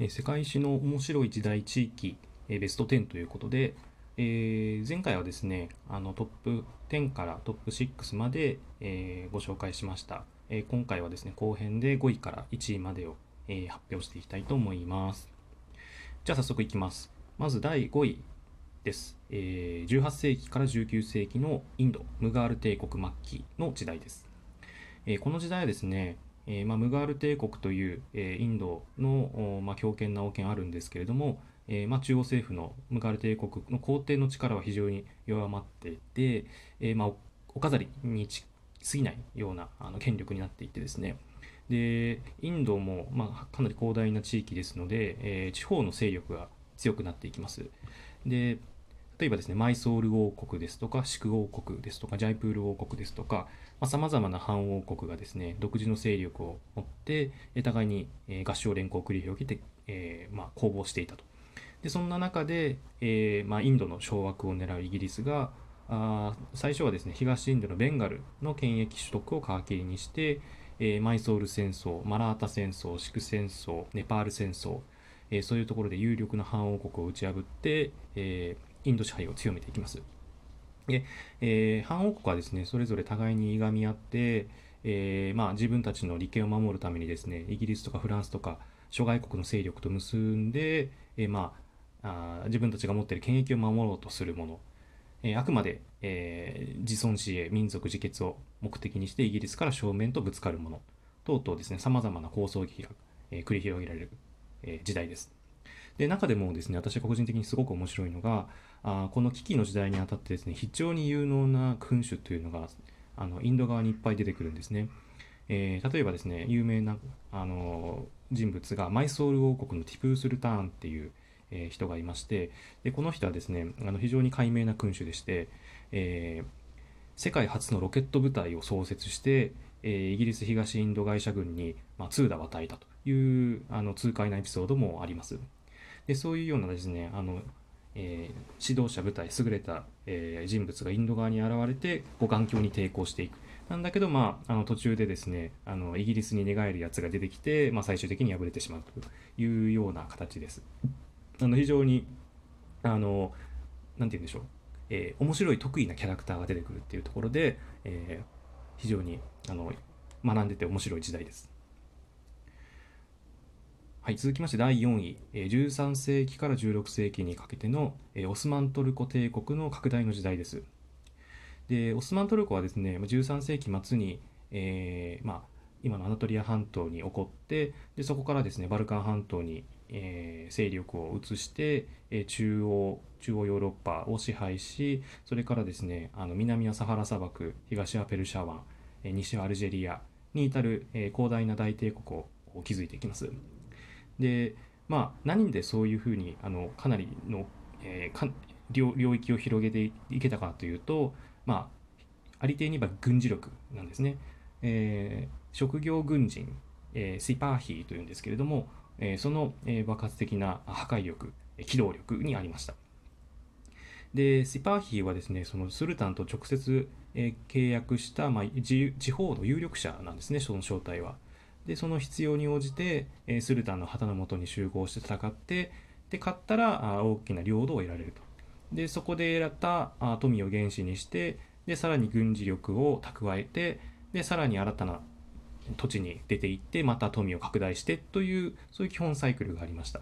世界史の面白い時代地域、ベスト10ということで、えー前回はですねあのトップ10からトップ6まで、えーご紹介しました、えー今回はですね後編で5位から1位までを、え発表していきたいと思います。じゃあ早速いきます。まず第5位です、えー18世紀から19世紀のインドムガール帝国末期の時代です、えこの時代はですね、えーまあ、ムガール帝国という、えーインドの、まあ、強権な王権あるんですけれども、えーまあ、中央政府のムガール帝国の皇帝の力は非常に弱まっていて、えまあ、お飾りに過ぎないようなあの権力になっていてですね。でインドも、ま、かなり広大な地域ですので、え地方の勢力が強くなっていきます。で例えばですねマイソール王国ですとかシク王国ですとかジャイプール王国ですとかさまざ、まな藩王国がですね独自の勢力を持ってえ互いに、え合唱連行を繰り広げて、えーまあ、攻防していたと。でそんな中で、えーまあ、インドの掌握を狙うイギリスがあ最初はですね東インドのベンガルの権益取得を皮切りにして、えーマイソール戦争マラータ戦争シク戦争ネパール戦争、えそういうところで有力な藩王国を打ち破って、えーインド支配を強めていきます。で、えー藩王国はですねそれぞれ互いにいがみ合って、えーまあ、自分たちの利権を守るためにですねイギリスとかフランスとか諸外国の勢力と結んで、えーまあ、あ自分たちが持っている権益を守ろうとするもの、えあくまで、え自尊死へ民族自決を目的にしてイギリスから正面とぶつかるもの等々ですねさまざまな構想劇が、え繰り広げられる、え時代です。で中でもですね私が個人的にすごく面白いのがあこの危機の時代にあたってですね非常に有能な君主というのがあのインド側にいっぱい出てくるんですね。えー例えばですね有名なあの人物がマイソール王国のティプー・スルターンっていう、えー人がいましてでこの人はですねあの非常に賢明な君主でして、えー世界初のロケット部隊を創設して、えーイギリス東インド外車軍に、まあ、通打を与えたというあの痛快なエピソードもあります。でそういうようなですねあの、えー指導者部隊優れた、えー人物がインド側に現れてこう眼鏡に抵抗していくなんだけど、まあ、あの途中でですねあのイギリスに寝返るやつが出てきて、まあ、最終的に敗れてしまうというような形です。あの非常にあのなんて言うんでしょう、えー面白い得意なキャラクターが出てくるっていうところで、えー非常にあの学んでて面白い時代です。はい、続きまして第4位、13世紀から16世紀にかけての、オスマントルコ帝国の拡大の時代です。でオスマントルコはですね13世紀末に、えーまあ、今のアナトリア半島に起こってでそこからですねバルカン半島に、えー勢力を移して、中央中央ヨーロッパを支配しそれからですねあの南はサハラ砂漠東はペルシャ湾、西はアルジェリアに至る、広大な大帝国を築いていきます。でまあ何でそういうふうにあのかなりの、えーか領領域を広げていけたかというとまあありていに言えば軍事力なんですね。えー職業軍人、えーシパーヒーというんですけれども、えーその、えー爆発的な破壊力機動力にありました。でシパーヒーはですねそのスルタンと直接、えー契約した、まあ、地方の有力者なんですねその正体は。でその必要に応じて、えースルタンの旗の下に集合して戦ってで勝ったらあ大きな領土を得られると。でそこで得られたあ富を原資にしてでさらに軍事力を蓄えてでさらに新たな土地に出ていってまた富を拡大してというそういう基本サイクルがありました。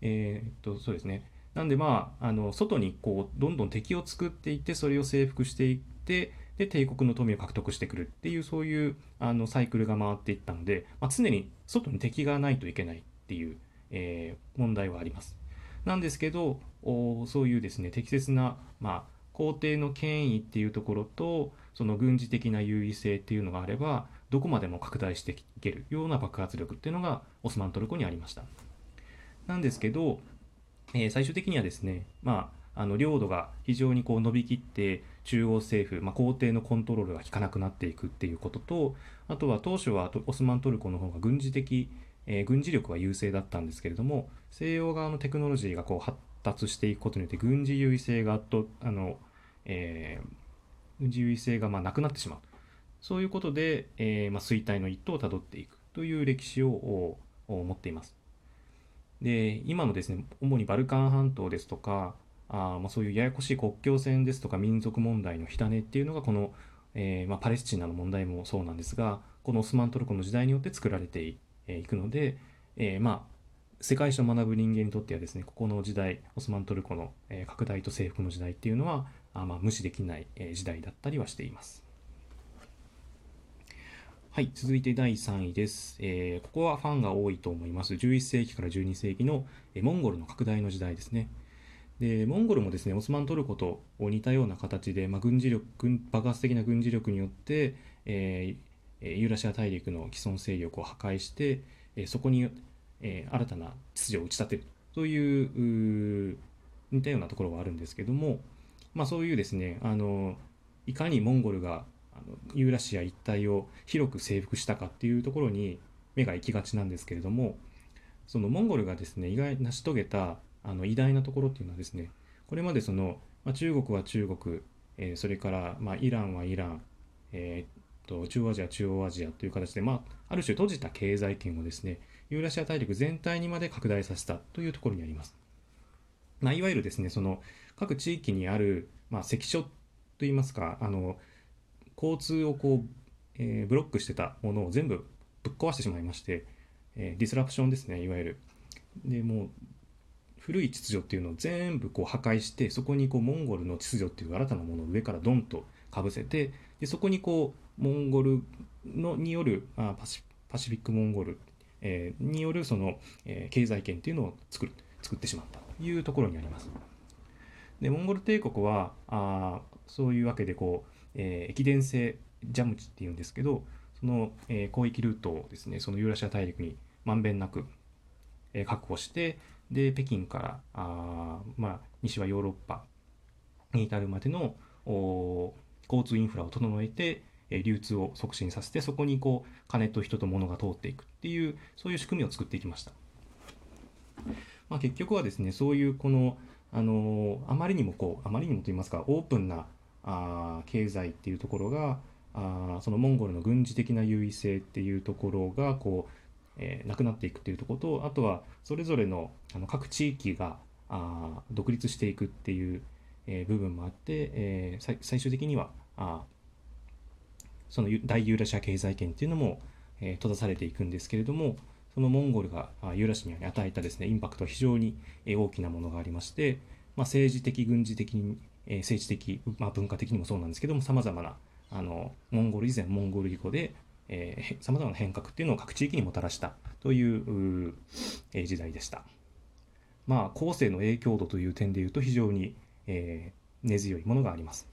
えーっとそうですねなんでまああの外にこうどんどん敵を作っていってそれを征服していってで帝国の富を獲得してくるっていうそういうあのサイクルが回っていったので、まあ、常に外に敵がないといけないっていう、えー問題はあります。なんですけどおそういうですね適切な、まあ、皇帝の権威っていうところとその軍事的な優位性っていうのがあればどこまでも拡大していけるような爆発力っていうのがオスマントルコにありました。なんですけど、えー最終的にはですね、まあ、あの領土が非常にこう伸びきって中央政府、まあ、皇帝のコントロールが効かなくなっていくっていうこととあとは当初はオスマントルコの方が軍事的、えー軍事力は優勢だったんですけれども西洋側のテクノロジーがこう発達していくことによって軍事優位性がとあの、えー軍事優位性がまあなくなってしまうそういうことで、えーまあ、衰退の一途をたどっていくという歴史を持っています。で今のですね主にバルカン半島ですとかあまあそういうややこしい国境線ですとか民族問題の火種っていうのがこの、えーまあ、パレスチナの問題もそうなんですがこのオスマントルコの時代によって作られていくので、えー、まあ世界史を学ぶ人間にとってはですねここの時代オスマントルコの、拡大と征服の時代っていうのはあ、まあ、無視できない、時代だったりはしています。はい、続いて第3位です、えー、ここはファンが多いと思います。11世紀から12世紀の、モンゴルの拡大の時代ですね。で、モンゴルもですね、オスマントルコと似たような形で、まあ、軍事力、爆発的な軍事力によって、えー、ユーラシア大陸の既存勢力を破壊して、えそこに、えー、新たな秩序を打ち立てるという似たようなところはあるんですけども、まあ、そういうですね、あのいかにモンゴルがあのユーラシア一帯を広く征服したかっていうところに目が行きがちなんですけれどもそのモンゴルがですね意外成し遂げたあの偉大なところっていうのはですねこれまでその、まあ、中国は中国、えー、それから、まあ、イランはイラン、えー、と中央アジア中央アジアという形で、まあ、ある種閉じた経済圏をですねユーラシア大陸全体にまで拡大させたというところにあります。まあ、いわゆるですねその各地域にある、まあ、関所といいますかあの交通をこう、えー、ブロックしてたものを全部ぶっ壊してしまいまして、えー、 disruption ですねいわゆるでもう古い秩序っていうのを全部こう破壊してそこにこうモンゴルの秩序っていう新たなものを上からドンとかぶせてでそこにこうモンゴルのによるあパシパシフィックモンゴル、えー、によるその、えー、経済圏っていうのを作る作ってしまったというところにあります。でモンゴル帝国はあそういうわけでこうえー、駅伝性ジャムチっていうんですけどその、えー、広域ルートをですねそのユーラシア大陸にまんべんなく、えー、確保してで北京からあ、まあ、西はヨーロッパに至るまでの交通インフラを整えて、流通を促進させてそこにこう金と人と物が通っていくっていうそういう仕組みを作っていきました。まあ、結局はですねそういうこのあのあまりにもこうあまりにもと言いますかオープンなあ経済っていうところがあそのモンゴルの軍事的な優位性っていうところがこう、えー、なくなっていくっていうところとあとはそれぞれのあの各地域があ独立していくっていう、えー、部分もあって、えー、最終的にはあその大ユーラシア経済圏っていうのも、えー、閉ざされていくんですけれどもそのモンゴルがユーラシアに与えたですねインパクトは非常に大きなものがありまして、まあ、政治的軍事的にえ政治的、まあ、文化的にもそうなんですけどもさまざまなあのモンゴル以前モンゴル以降でさまざまな変革っていうのを各地域にもたらしたという、えー、時代でした。まあ後世の影響度という点でいうと非常に、えー、根強いものがあります。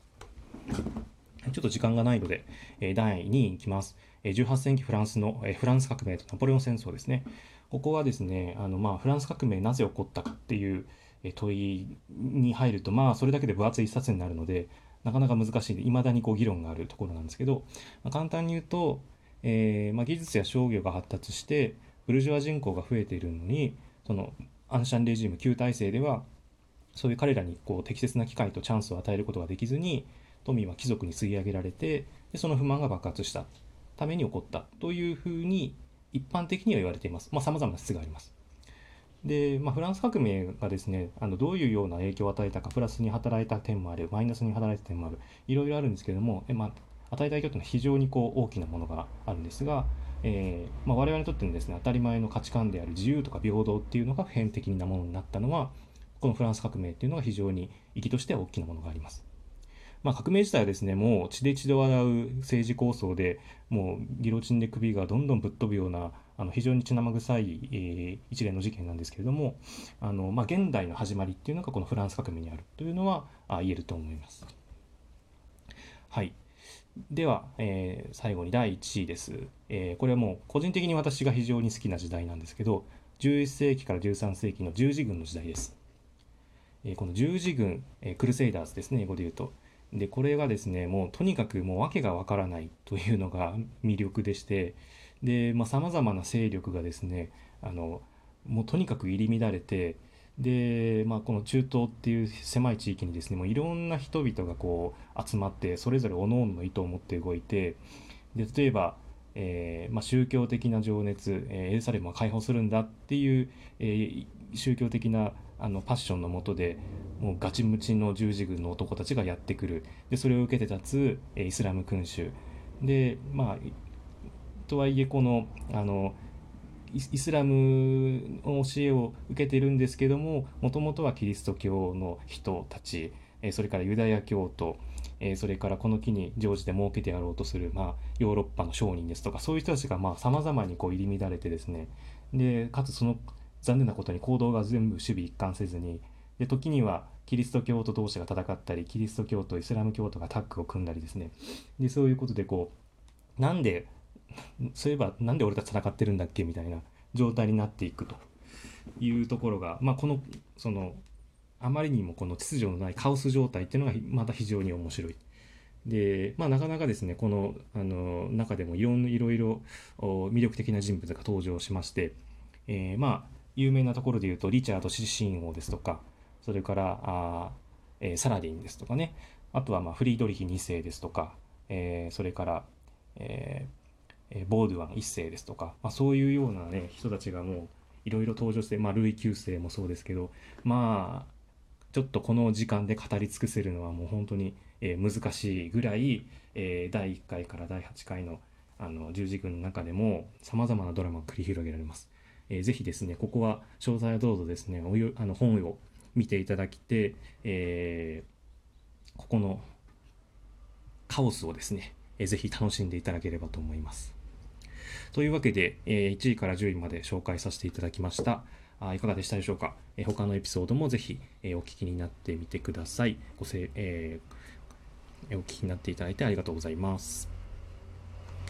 ちょっと時間がないので、え、第2位に行きます。え、18世紀フランスの、え、フランス革命とナポレオン戦争ですね。ここはですね、あのまあフランス革命なぜ起こったかっていう、問いに入るとまあそれだけで分厚い一冊になるのでなかなか難しいでいまだにこう議論があるところなんですけど、まあ、簡単に言うと、えー、まあ、技術や商業が発達してブルジョア人口が増えているのにそのアンシャンレジーム旧体制ではそういう彼らにこう適切な機会とチャンスを与えることができずに富は貴族に吸い上げられてでその不満が爆発したために起こったというふうに一般的には言われています。まあ、様々な説があります。で、まあ、フランス革命がですねあのどういうような影響を与えたかプラスに働いた点もあるマイナスに働いた点もあるいろいろあるんですけども、まあ、与えた影響というのは非常にこう大きなものがあるんですが、えーまあ、我々にとってのですね当たり前の価値観である自由とか平等っていうのが普遍的なものになったのはこのフランス革命っていうのが非常に意義としては大きなものがあります。まあ、革命自体はですねもう血で血で笑う政治構想でもうギロチンで首がどんどんぶっ飛ぶようなあの非常に血生臭い、えー、一連の事件なんですけれどもあの、まあ、現代の始まりっていうのがこのフランス革命にあるというのはあ言えると思います。はい、では、えー、最後に第1位です、えー、これはもう個人的に私が非常に好きな時代なんですけど11世紀から13世紀の十字軍の時代です。えー、この十字軍、えー、クルセイダーズですね英語で言うと。でこれがですねもうとにかくもう訳がわからないというのが魅力でしてでさまざ、まな勢力がですねあのもうとにかく入り乱れてで、まあ、この中東っていう狭い地域にですねもういろんな人々がこう集まってそれぞれ各々の意図を持って動いてで例えばえー、まあ、宗教的な情熱、えー、エルサレムは解放するんだっていう、え宗教的なあのパッションのもとでもうガチムチの十字軍の男たちがやってくる。でそれを受けて立つイスラム君主。でまあとはいえこのあのイスラムの教えを受けてるんですけどももともとはキリスト教の人たちそれからユダヤ教徒それからこの木に常時で設けてやろうとする、まあ、ヨーロッパの商人ですとかそういう人たちがさまざ、まにこう入り乱れてですね。でかつその残念なことに行動が全部守備一貫せずにで時にはキリスト教徒同士が戦ったりキリスト教徒イスラム教徒がタッグを組んだりですね。でそういうことでこうなんでそういえばなんで俺たち戦ってるんだっけみたいな状態になっていくというところが、まあ、このそのあまりにもこの秩序のないカオス状態っていうのがまた非常に面白い。で、まあ、なかなかですねこのあの中でもいろいろ魅力的な人物が登場しまして、えー、まあ有名なところで言うとリチャード・シシーン王ですとかそれからあ、えー、サラディンですとかねあとはまあフリードリヒ2世ですとか、えー、それから、えーえボードゥアン1世ですとか、まあ、そういうようなね人たちがもういろいろ登場して、まあ、ルイ9世もそうですけどまあちょっとこの時間で語り尽くせるのはもう本当に、えー、難しいぐらい、えー、第1回から第8回のあの十字軍の中でもさまざまなドラマが繰り広げられます。えー、ぜひですねここは詳細はどうぞですねおあの本を見ていただきて、えー、ここのカオスをですね、えー、ぜひ楽しんでいただければと思います。というわけで、え1位から10位まで紹介させていただきました。あいかがでしたでしょうか、え他のエピソードもぜひ、えお聞きになってみてください。ごせ、えー、お聞きになっていただいてありがとうございます。